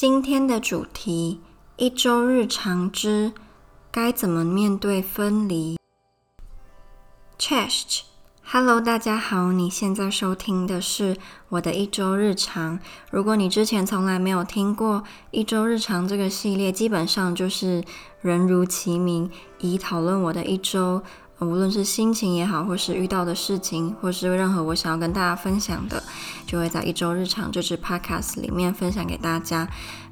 今天的主题：一周日常之该怎么面对分离。Cześć，Hello，大家好，你现在收听的是我的一周日常。如果你之前从来没有听过一周日常这个系列，基本上就是人如其名，以讨论我的一周。无论是心情也好，或是遇到的事情，或是任何我想要跟大家分享的，就会在一周日常这支 podcast 里面分享给大家。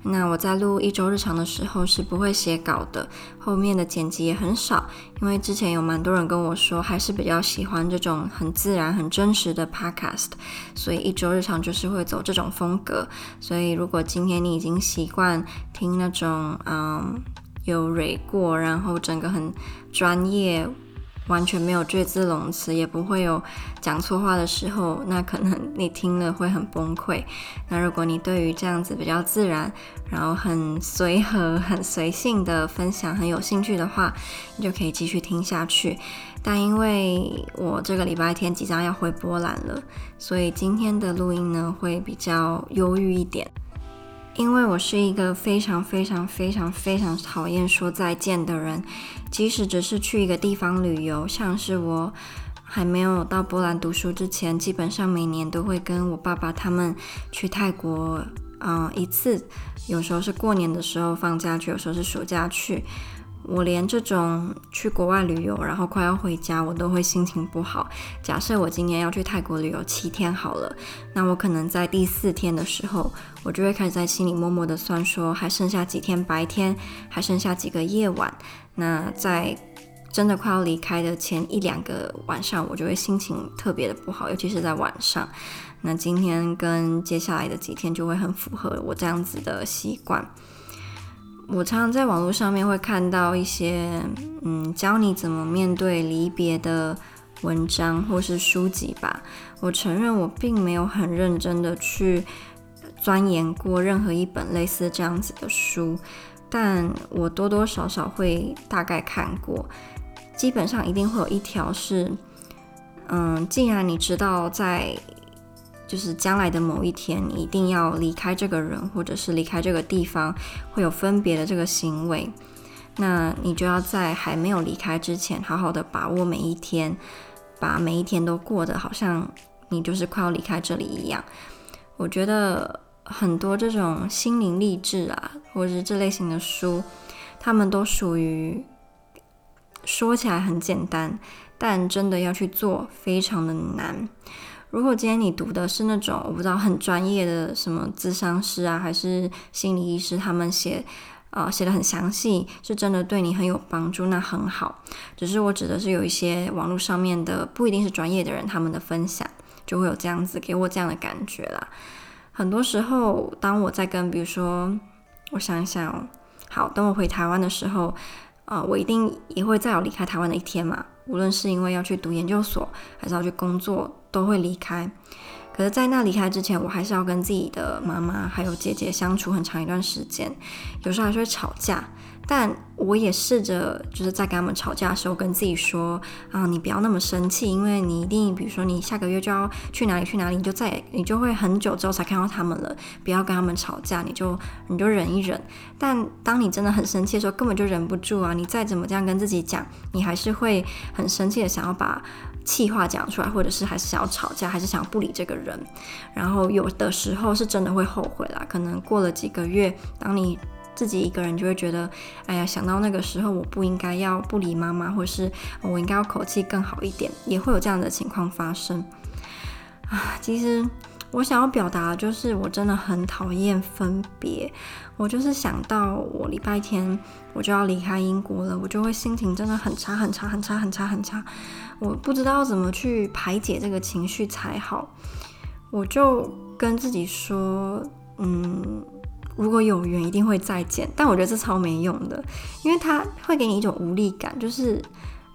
那我在录一周日常的时候是不会写稿的，后面的剪辑也很少，因为之前有蛮多人跟我说，还是比较喜欢这种很自然、很真实的 podcast，所以一周日常就是会走这种风格。所以如果今天你已经习惯听那种嗯有蕊过，然后整个很专业。完全没有赘字冗词，也不会有讲错话的时候，那可能你听了会很崩溃。那如果你对于这样子比较自然，然后很随和、很随性的分享很有兴趣的话，你就可以继续听下去。但因为我这个礼拜天即将要回波兰了，所以今天的录音呢会比较忧郁一点。因为我是一个非常非常非常非常讨厌说再见的人，即使只是去一个地方旅游，像是我还没有到波兰读书之前，基本上每年都会跟我爸爸他们去泰国，嗯、一次，有时候是过年的时候放假去，有时候是暑假去。我连这种去国外旅游，然后快要回家，我都会心情不好。假设我今年要去泰国旅游七天好了，那我可能在第四天的时候，我就会开始在心里默默的算说，还剩下几天白天，还剩下几个夜晚。那在真的快要离开的前一两个晚上，我就会心情特别的不好，尤其是在晚上。那今天跟接下来的几天就会很符合我这样子的习惯。我常常在网络上面会看到一些，嗯，教你怎么面对离别的文章或是书籍吧。我承认我并没有很认真的去钻研过任何一本类似这样子的书，但我多多少少会大概看过。基本上一定会有一条是，嗯，既然你知道在。就是将来的某一天，你一定要离开这个人，或者是离开这个地方，会有分别的这个行为。那你就要在还没有离开之前，好好的把握每一天，把每一天都过得好像你就是快要离开这里一样。我觉得很多这种心灵励志啊，或者是这类型的书，他们都属于说起来很简单，但真的要去做，非常的难。如果今天你读的是那种我不知道很专业的什么咨商师啊，还是心理医师，他们写，呃，写的很详细，是真的对你很有帮助，那很好。只是我指的是有一些网络上面的不一定是专业的人，他们的分享就会有这样子给我这样的感觉啦。很多时候，当我在跟比如说，我想一想，好，等我回台湾的时候，呃，我一定也会再有离开台湾的一天嘛。无论是因为要去读研究所，还是要去工作，都会离开。可是，在那离开之前，我还是要跟自己的妈妈还有姐姐相处很长一段时间，有时候还是会吵架。但我也试着，就是在跟他们吵架的时候，跟自己说啊，你不要那么生气，因为你一定，比如说你下个月就要去哪里去哪里，你就再也你就会很久之后才看到他们了。不要跟他们吵架，你就你就忍一忍。但当你真的很生气的时候，根本就忍不住啊！你再怎么这样跟自己讲，你还是会很生气的，想要把气话讲出来，或者是还是想要吵架，还是想要不理这个人。然后有的时候是真的会后悔啦，可能过了几个月，当你。自己一个人就会觉得，哎呀，想到那个时候，我不应该要不理妈妈，或是我应该要口气更好一点，也会有这样的情况发生。啊，其实我想要表达的就是，我真的很讨厌分别。我就是想到我礼拜天我就要离开英国了，我就会心情真的很差，很差，很差，很差，很差。我不知道怎么去排解这个情绪才好，我就跟自己说，嗯。如果有缘，一定会再见。但我觉得这超没用的，因为它会给你一种无力感，就是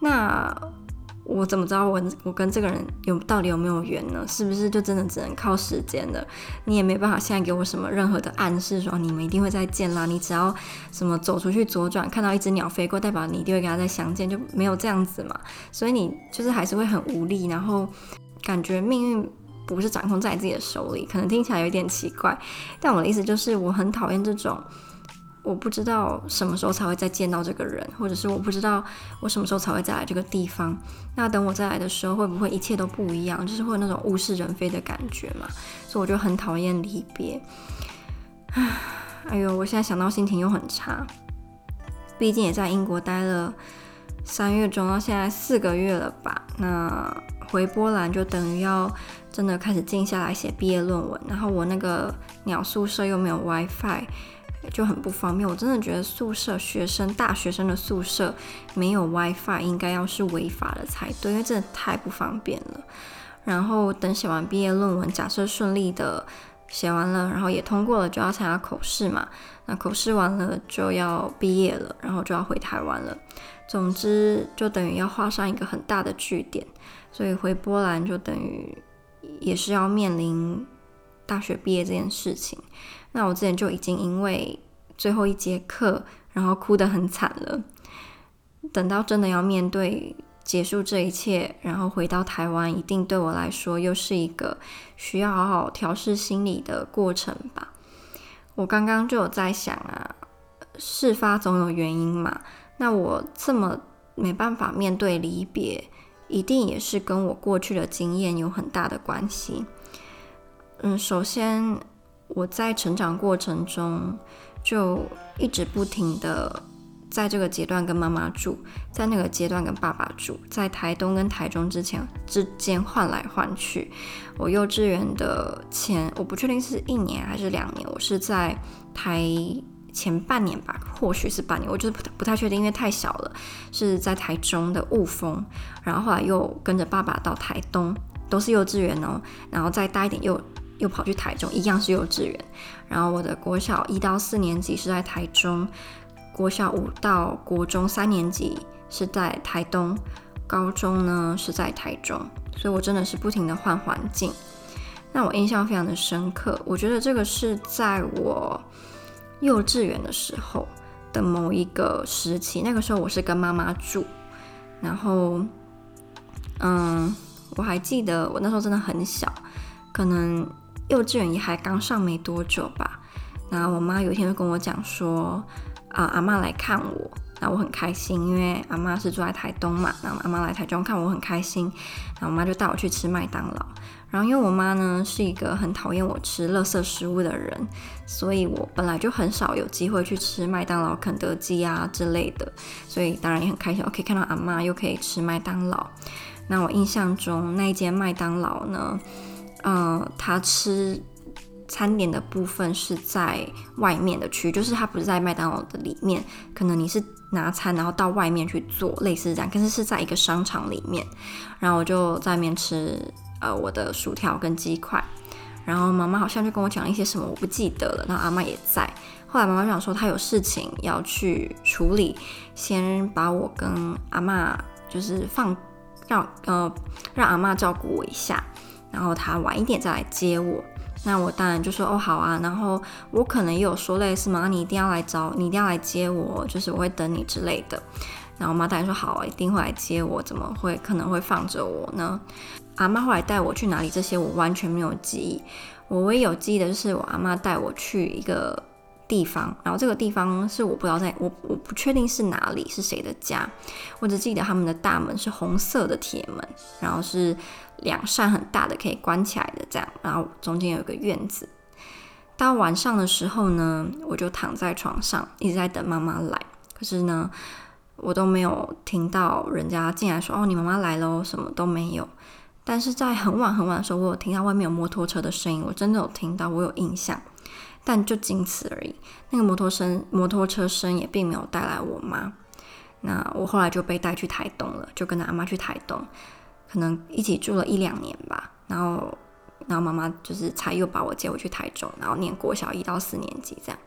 那我怎么知道我我跟这个人有到底有没有缘呢？是不是就真的只能靠时间了？你也没办法现在给我什么任何的暗示，说你们一定会再见啦。你只要什么走出去左转，看到一只鸟飞过，代表你一定会跟他再相见，就没有这样子嘛。所以你就是还是会很无力，然后感觉命运不是掌控在自己的手里，可能听起来有点奇怪，但我的意思就是我很讨厌这种。我不知道什么时候才会再见到这个人，或者是我不知道我什么时候才会再来这个地方。那等我再来的时候，会不会一切都不一样？就是会有那种物是人非的感觉嘛。所以我就很讨厌离别。唉，哎呦，我现在想到心情又很差。毕竟也在英国待了三月中到现在四个月了吧。那回波兰就等于要真的开始静下来写毕业论文。然后我那个鸟宿舍又没有 WiFi。就很不方便，我真的觉得宿舍学生、大学生的宿舍没有 WiFi 应该要是违法的才对，因为真的太不方便了。然后等写完毕业论文，假设顺利的写完了，然后也通过了，就要参加口试嘛。那口试完了就要毕业了，然后就要回台湾了。总之，就等于要画上一个很大的句点。所以回波兰就等于也是要面临大学毕业这件事情。那我之前就已经因为最后一节课，然后哭得很惨了。等到真的要面对结束这一切，然后回到台湾，一定对我来说又是一个需要好好调试心理的过程吧。我刚刚就有在想啊，事发总有原因嘛。那我这么没办法面对离别，一定也是跟我过去的经验有很大的关系。嗯，首先。我在成长过程中，就一直不停的在这个阶段跟妈妈住，在那个阶段跟爸爸住，在台东跟台中之前之间换来换去。我幼稚园的前，我不确定是一年还是两年，我是在台前半年吧，或许是半年，我就是不太不太确定，因为太小了。是在台中的雾峰，然后后来又跟着爸爸到台东，都是幼稚园哦，然后再大一点又。又跑去台中，一样是幼稚园。然后我的国小一到四年级是在台中，国小五到国中三年级是在台东，高中呢是在台中。所以我真的是不停的换环境。那我印象非常的深刻，我觉得这个是在我幼稚园的时候的某一个时期。那个时候我是跟妈妈住，然后，嗯，我还记得我那时候真的很小，可能。幼稚园也还刚上没多久吧，然后我妈有一天就跟我讲说，啊，阿嬷来看我，那我很开心，因为阿妈是住在台东嘛，然后阿妈来台中看我很开心，然后我妈就带我去吃麦当劳，然后因为我妈呢是一个很讨厌我吃垃圾食物的人，所以我本来就很少有机会去吃麦当劳、肯德基啊之类的，所以当然也很开心，我可以看到阿妈又可以吃麦当劳。那我印象中那一间麦当劳呢，嗯、呃，他吃餐点的部分是在外面的区，就是他不是在麦当劳的里面，可能你是拿餐然后到外面去做，类似这样，可是是在一个商场里面。然后我就在那边吃呃我的薯条跟鸡块，然后妈妈好像就跟我讲一些什么，我不记得了。然后阿妈也在，后来妈妈就想说她有事情要去处理，先把我跟阿妈就是放让呃让阿妈照顾我一下。然后她晚一点再来接我，那我当然就说哦好啊。然后我可能也有说类似嘛，你一定要来找，你一定要来接我，就是我会等你之类的。然后我妈当然说好啊，一定会来接我，怎么会可能会放着我呢？阿妈后来带我去哪里，这些我完全没有记忆。我唯一有记忆的就是我阿妈带我去一个地方，然后这个地方是我不知道在，我我不确定是哪里，是谁的家。我只记得他们的大门是红色的铁门，然后是两扇很大的可以关起来的这样，然后中间有一个院子。到晚上的时候呢，我就躺在床上一直在等妈妈来，可是呢，我都没有听到人家进来说哦，你妈妈来喽，什么都没有。但是在很晚很晚的时候，我有听到外面有摩托车的声音，我真的有听到，我有印象。但就仅此而已。那个摩托声、摩托车声也并没有带来我妈。那我后来就被带去台东了，就跟着阿妈去台东，可能一起住了一两年吧。然后，然后妈妈就是才又把我接回去台中，然后念国小一到四年级这样。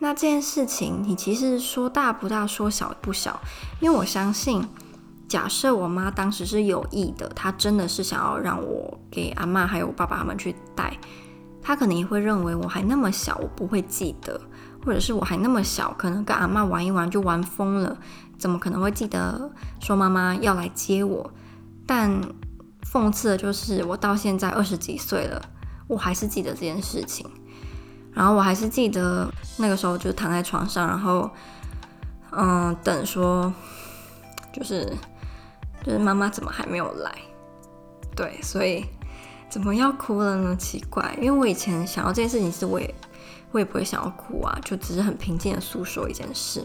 那这件事情，你其实说大不大，说小不小，因为我相信，假设我妈当时是有意的，她真的是想要让我给阿妈还有我爸爸他们去带。她可能也会认为我还那么小，我不会记得，或者是我还那么小，可能跟阿嬷玩一玩就玩疯了，怎么可能会记得说妈妈要来接我？但讽刺的就是，我到现在二十几岁了，我还是记得这件事情。然后我还是记得那个时候，就躺在床上，然后嗯，等说，就是就是妈妈怎么还没有来？对，所以怎么要哭了呢？奇怪，因为我以前想到这件事情，是我也。我也不会想要哭啊，就只是很平静的诉说一件事。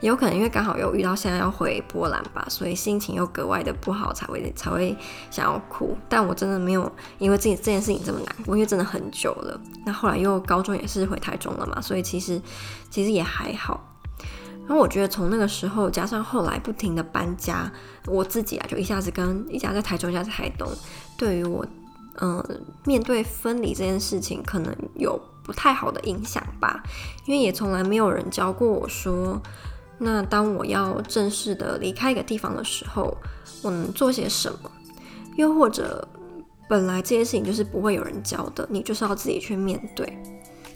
也有可能因为刚好又遇到现在要回波兰吧，所以心情又格外的不好，才会才会想要哭。但我真的没有因为这这件事情这么难过，因为真的很久了。那后来又高中也是回台中了嘛，所以其实其实也还好。然后我觉得从那个时候加上后来不停的搬家，我自己啊就一下子跟一家在台中，一家在台东，对于我嗯、面对分离这件事情，可能有。不太好的影响吧，因为也从来没有人教过我说，那当我要正式的离开一个地方的时候，我能做些什么？又或者，本来这些事情就是不会有人教的，你就是要自己去面对，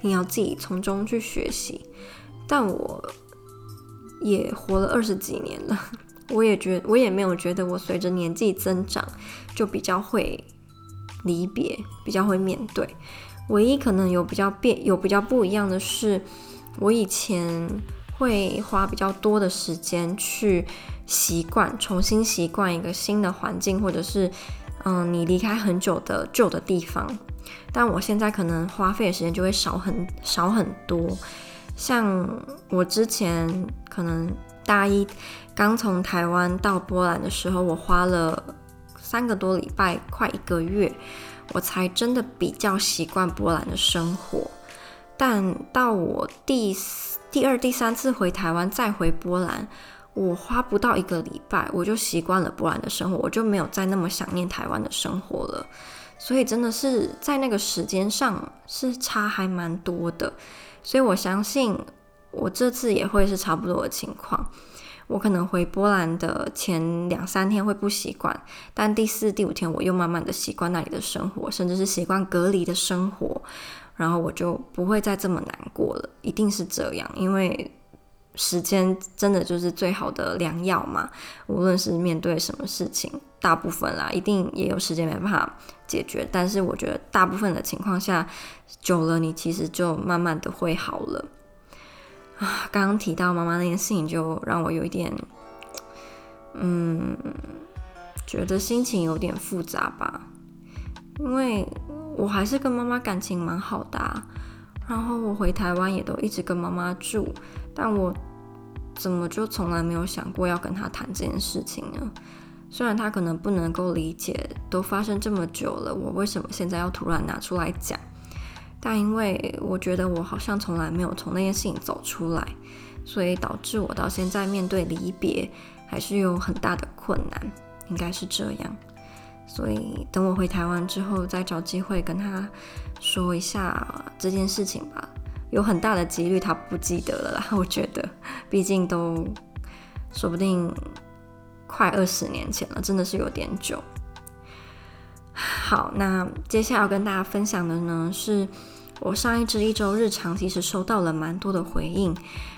你要自己从中去学习。但我也活了二十几年了，我也觉我也没有觉得我随着年纪增长就比较会离别，比较会面对。唯一可能有比较变、有比较不一样的是，我以前会花比较多的时间去习惯、重新习惯一个新的环境，或者是嗯，你离开很久的旧的地方。但我现在可能花费的时间就会少很少很多。像我之前可能大一刚从台湾到波兰的时候，我花了三个多礼拜，快一个月。我才真的比较习惯波兰的生活，但到我第第二、第三次回台湾再回波兰，我花不到一个礼拜，我就习惯了波兰的生活，我就没有再那么想念台湾的生活了。所以真的是在那个时间上是差还蛮多的，所以我相信我这次也会是差不多的情况。我可能回波兰的前两三天会不习惯，但第四、第五天我又慢慢的习惯那里的生活，甚至是习惯隔离的生活，然后我就不会再这么难过了。一定是这样，因为时间真的就是最好的良药嘛。无论是面对什么事情，大部分啦，一定也有时间没办法解决，但是我觉得大部分的情况下，久了你其实就慢慢的会好了。啊，刚刚提到妈妈那件事情，就让我有一点，嗯，觉得心情有点复杂吧。因为我还是跟妈妈感情蛮好的，然后我回台湾也都一直跟妈妈住，但我怎么就从来没有想过要跟她谈这件事情呢？虽然她可能不能够理解，都发生这么久了，我为什么现在要突然拿出来讲？但因为我觉得我好像从来没有从那件事情走出来，所以导致我到现在面对离别还是有很大的困难，应该是这样。所以等我回台湾之后，再找机会跟他说一下这件事情吧。有很大的几率他不记得了啦，我觉得，毕竟都说不定快二十年前了，真的是有点久。好，那接下来要跟大家分享的呢，是我上一支一周日常，其实收到了蛮多的回应，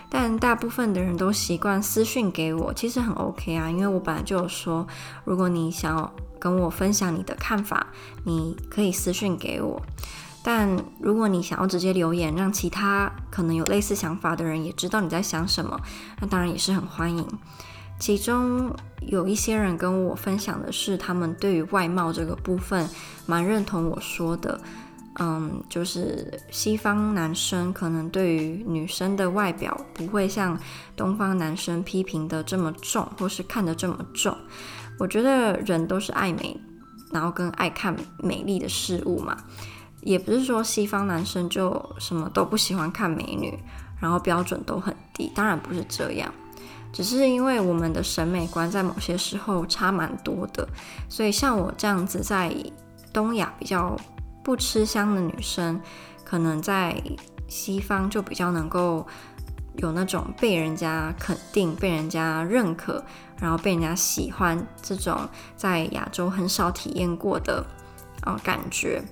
但大部分的人都习惯私讯给我，其实很 OK 啊，因为我本来就有说，如果你想要跟我分享你的看法，你可以私讯给我，但如果你想要直接留言，让其他可能有类似想法的人也知道你在想什么，那当然也是很欢迎。其中有一些人跟我分享的是，他们对于外貌这个部分蛮认同我说的，嗯，就是西方男生可能对于女生的外表不会像东方男生批评的这么重，或是看得这么重。我觉得人都是爱美，然后跟爱看美丽的事物嘛，也不是说西方男生就什么都不喜欢看美女，然后标准都很低，当然不是这样。只是因为我们的审美观在某些时候差蛮多的，所以像我这样子在东亚比较不吃香的女生，可能在西方就比较能够有那种被人家肯定、被人家认可，然后被人家喜欢这种在亚洲很少体验过的啊、感觉。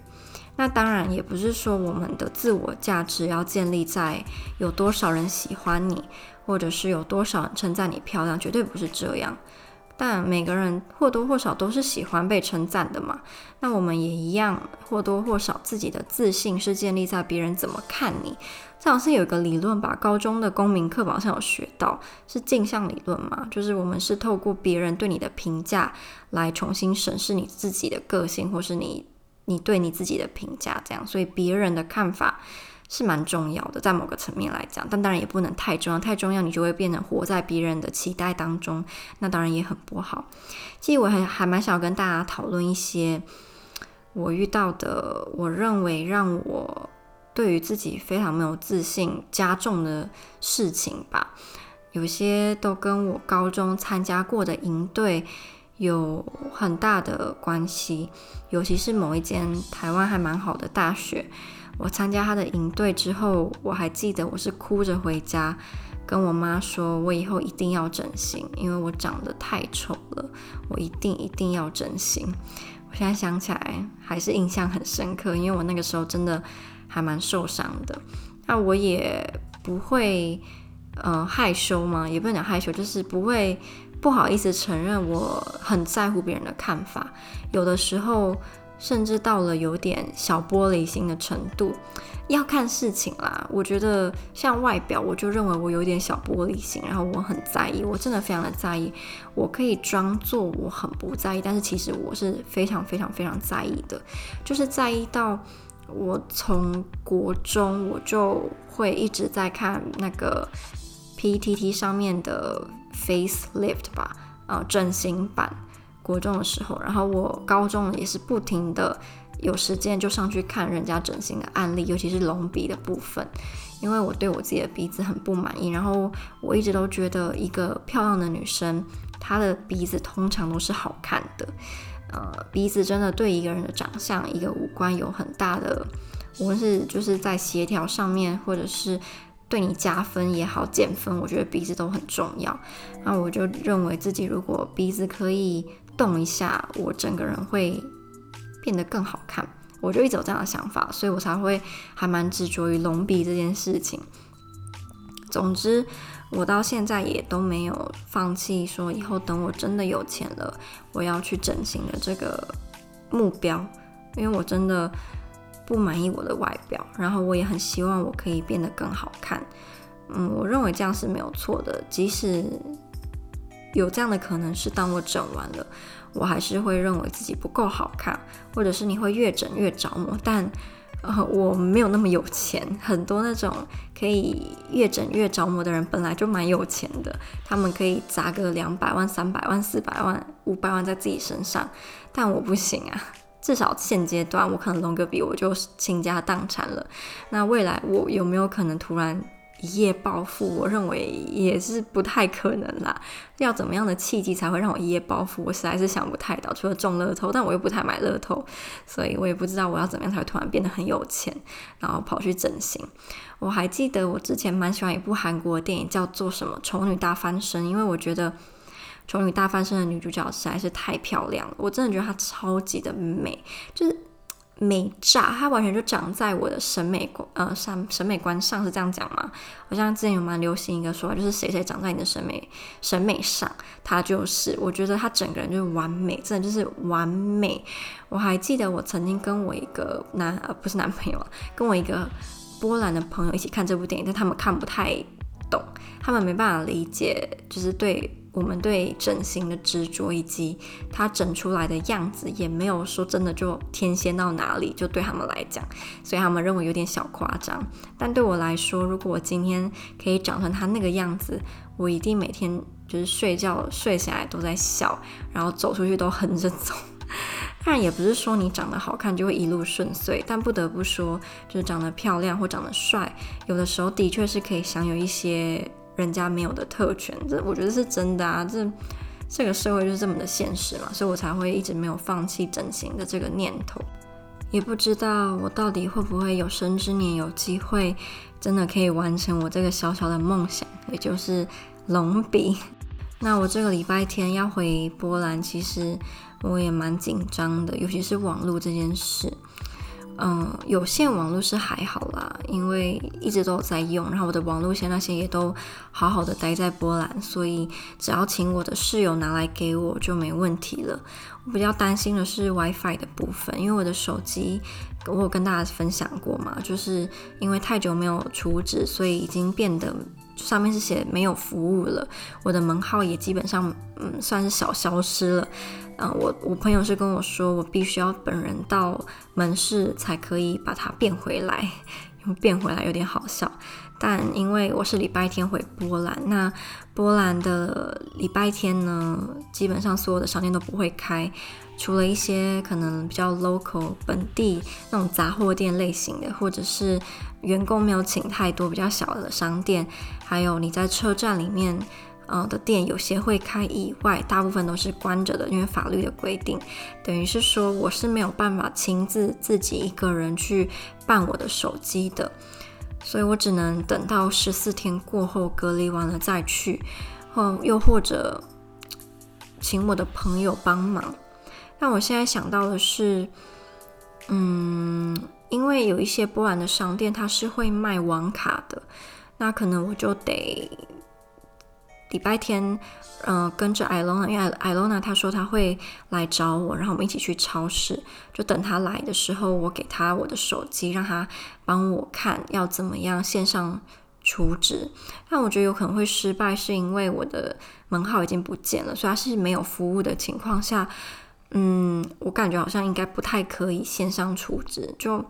那当然也不是说我们的自我价值要建立在有多少人喜欢你。或者是有多少人称赞你漂亮，绝对不是这样。但每个人或多或少都是喜欢被称赞的嘛。那我们也一样，或多或少自己的自信是建立在别人怎么看你。这好像有一个理论吧，高中的公民课好像有学到，是镜像理论嘛，就是我们是透过别人对你的评价来重新审视你自己的个性，或是你你对你自己的评价这样。所以别人的看法是蛮重要的，在某个层面来讲，但当然也不能太重要，太重要你就会变成活在别人的期待当中，那当然也很不好。其实我还还蛮想跟大家讨论一些我遇到的，我认为让我对于自己非常没有自信加重的事情吧。有些都跟我高中参加过的营队有很大的关系，尤其是某一间台湾还蛮好的大学。我参加他的营队之后，我还记得我是哭着回家，跟我妈说，我以后一定要整形，因为我长得太丑了，我一定一定要整形。我现在想起来还是印象很深刻，因为我那个时候真的还蛮受伤的。那我也不会呃害羞嘛，也不能讲害羞，就是不会不好意思承认我很在乎别人的看法，有的时候。甚至到了有点小玻璃心的程度，要看事情啦。我觉得像外表，我就认为我有点小玻璃心，然后我很在意，我真的非常的在意。我可以装作我很不在意，但是其实我是非常非常非常在意的，就是在意到我从国中我就会一直在看那个 PTT 上面的 Facelift 吧，啊，整形版。国中的时候，然后我高中也是不停的有时间就上去看人家整形的案例，尤其是隆鼻的部分，因为我对我自己的鼻子很不满意。然后我一直都觉得一个漂亮的女生，她的鼻子通常都是好看的。呃，鼻子真的对一个人的长相、一个五官有很大的，无论是就是在协调上面，或者是对你加分也好、减分，我觉得鼻子都很重要。那我就认为自己如果鼻子可以。动一下，我整个人会变得更好看。我就一直有这样的想法，所以我才会还蛮执着于隆鼻这件事情。总之，我到现在也都没有放弃说以后等我真的有钱了，我要去整形的这个目标。因为我真的不满意我的外表，然后我也很希望我可以变得更好看。嗯，我认为这样是没有错的，即使。有这样的可能是，当我整完了，我还是会认为自己不够好看，或者是你会越整越着魔。但呃，我没有那么有钱，很多那种可以越整越着魔的人本来就蛮有钱的，他们可以砸个两百万、三百万、四百万、五百万在自己身上，但我不行啊。至少现阶段，我可能隆个鼻我就倾家荡产了。那未来我有没有可能突然？一夜暴富，我认为也是不太可能啦。要怎么样的契机才会让我一夜暴富？我实在是想不太到。除了中乐透，但我又不太买乐透，所以我也不知道我要怎么样才会突然变得很有钱，然后跑去整形。我还记得我之前蛮喜欢一部韩国的电影，叫做什么《丑女大翻身》，因为我觉得《丑女大翻身》的女主角实在是太漂亮了，我真的觉得她超级的美，就是。美炸，它完全就长在我的审美观，呃，上审美观上是这样讲吗？好像之前有蛮流行一个说法，就是谁谁长在你的审美审美上，他就是，我觉得他整个人就是完美，真的就是完美。我还记得我曾经跟我一个男，呃，不是男朋友，跟我一个波兰的朋友一起看这部电影，但他们看不太懂，他们没办法理解，就是对。我们对整形的执着，以及他整出来的样子，也没有说真的就天仙到哪里，就对他们来讲，所以他们认为有点小夸张。但对我来说，如果我今天可以长成他那个样子，我一定每天就是睡觉睡起来都在笑，然后走出去都横着走。当然，也不是说你长得好看就会一路顺遂，但不得不说，就是长得漂亮或长得帅，有的时候的确是可以享有一些。人家没有的特权，这我觉得是真的啊！这这个社会就是这么的现实嘛，所以我才会一直没有放弃整形的这个念头。也不知道我到底会不会有生之年有机会，真的可以完成我这个小小的梦想，也就是隆鼻。那我这个礼拜天要回波兰，其实我也蛮紧张的，尤其是网络这件事。嗯，有线网络是还好啦，因为一直都有在用，然后我的网路线那些也都好好的待在波兰，所以只要请我的室友拿来给我就没问题了。我比较担心的是 WiFi 的部分，因为我的手机我有跟大家分享过嘛，就是因为太久没有储值，所以已经变得上面是写没有服务了，我的门号也基本上嗯算是小消失了。嗯，我我朋友是跟我说，我必须要本人到门市才可以把它变回来，因为变回来有点好笑。但因为我是礼拜天回波兰，那波兰的礼拜天呢，基本上所有的商店都不会开，除了一些可能比较 local 本地那种杂货店类型的，或者是员工没有请太多比较小的商店，还有你在车站里面。呃的店有些会开以外，大部分都是关着的，因为法律的规定，等于是说我是没有办法亲自自己一个人去办我的手机的，所以我只能等到十四天过后隔离完了再去，或又或者请我的朋友帮忙。但我现在想到的是，嗯，因为有一些波兰的商店它是会卖网卡的，那可能我就得。礼拜天，嗯、呃，跟着艾罗娜，因为艾罗娜她说她会来找我，然后我们一起去超市。就等她来的时候，我给她我的手机，让她帮我看要怎么样线上储值。但我觉得有可能会失败，是因为我的门号已经不见了，所以它是没有服务的情况下，嗯，我感觉好像应该不太可以线上储值，就。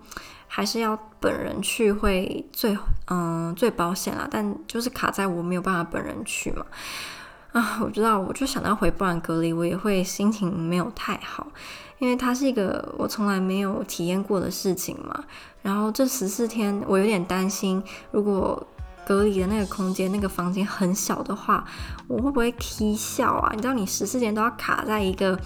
还是要本人去会最嗯最保险啦，但就是卡在我没有办法本人去嘛啊，我知道，我就想到回波兰隔离，我也会心情没有太好，因为它是一个我从来没有体验过的事情嘛。然后这十四天，我有点担心，如果隔离的那个空间那个房间很小的话，我会不会踢笑啊？你知道，你十四天都要卡在一个。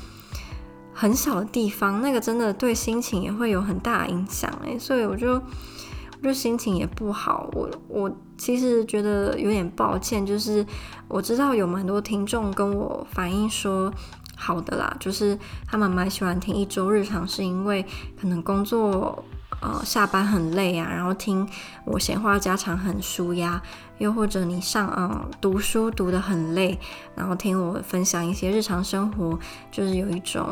很小的地方，那个真的对心情也会有很大影响诶，所以我就我就心情也不好。我我其实觉得有点抱歉，就是我知道有蛮多听众跟我反映说，好的啦，就是他们蛮喜欢听一周日常，是因为可能工作呃下班很累啊，然后听我闲话家常很舒压，又或者你上嗯、读书读得很累，然后听我分享一些日常生活，就是有一种。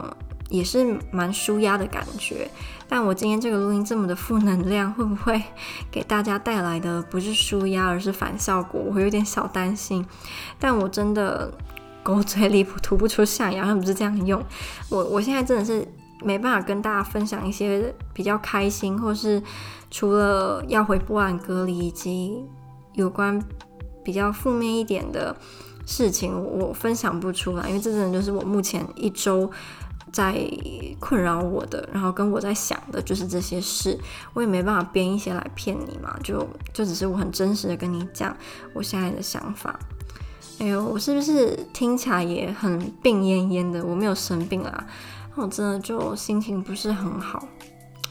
也是蛮舒压的感觉，但我今天这个录音这么的负能量，会不会给大家带来的不是舒压，而是反效果？我会有点小担心。但我真的狗嘴里吐不出象牙，他不是这样用。我我现在真的是没办法跟大家分享一些比较开心，或是除了要回波兰隔离以及有关比较负面一点的事情，我分享不出来，因为这真的就是我目前一周。在困扰我的，然后跟我在想的就是这些事，我也没办法编一些来骗你嘛，就就只是我很真实的跟你讲我现在的想法。哎呦，我是不是听起来也很病恹恹的？我没有生病啊，我真的就心情不是很好，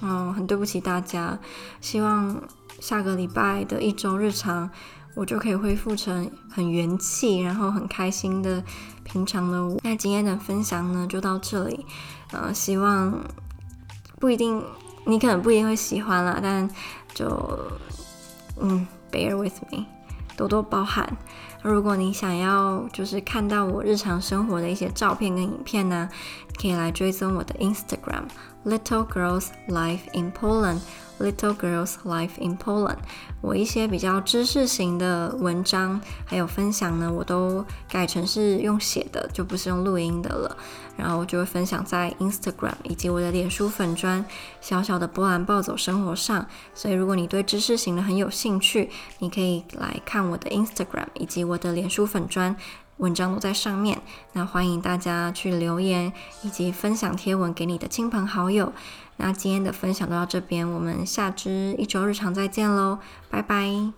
嗯，很对不起大家，希望下个礼拜的一周日常。我就可以恢复成很元气，然后很开心的平常的我。那今天的分享呢，就到这里。呃，希望不一定你可能不一定会喜欢啦，但就嗯，bear with me，多多包涵。如果你想要就是看到我日常生活的一些照片跟影片呢，可以来追踪我的 Instagram Little Girls Life in Poland。Little Girls Life in Poland，我一些比较知识型的文章还有分享呢，我都改成是用写的，就不是用录音的了。然后我就会分享在 Instagram 以及我的脸书粉砖小小的波兰暴走生活上。所以如果你对知识型的很有兴趣，你可以来看我的 Instagram 以及我的脸书粉砖，文章都在上面那欢迎大家去留言以及分享贴文给你的亲朋好友。那今天的分享到这边我们下支一周日常再见喽拜拜。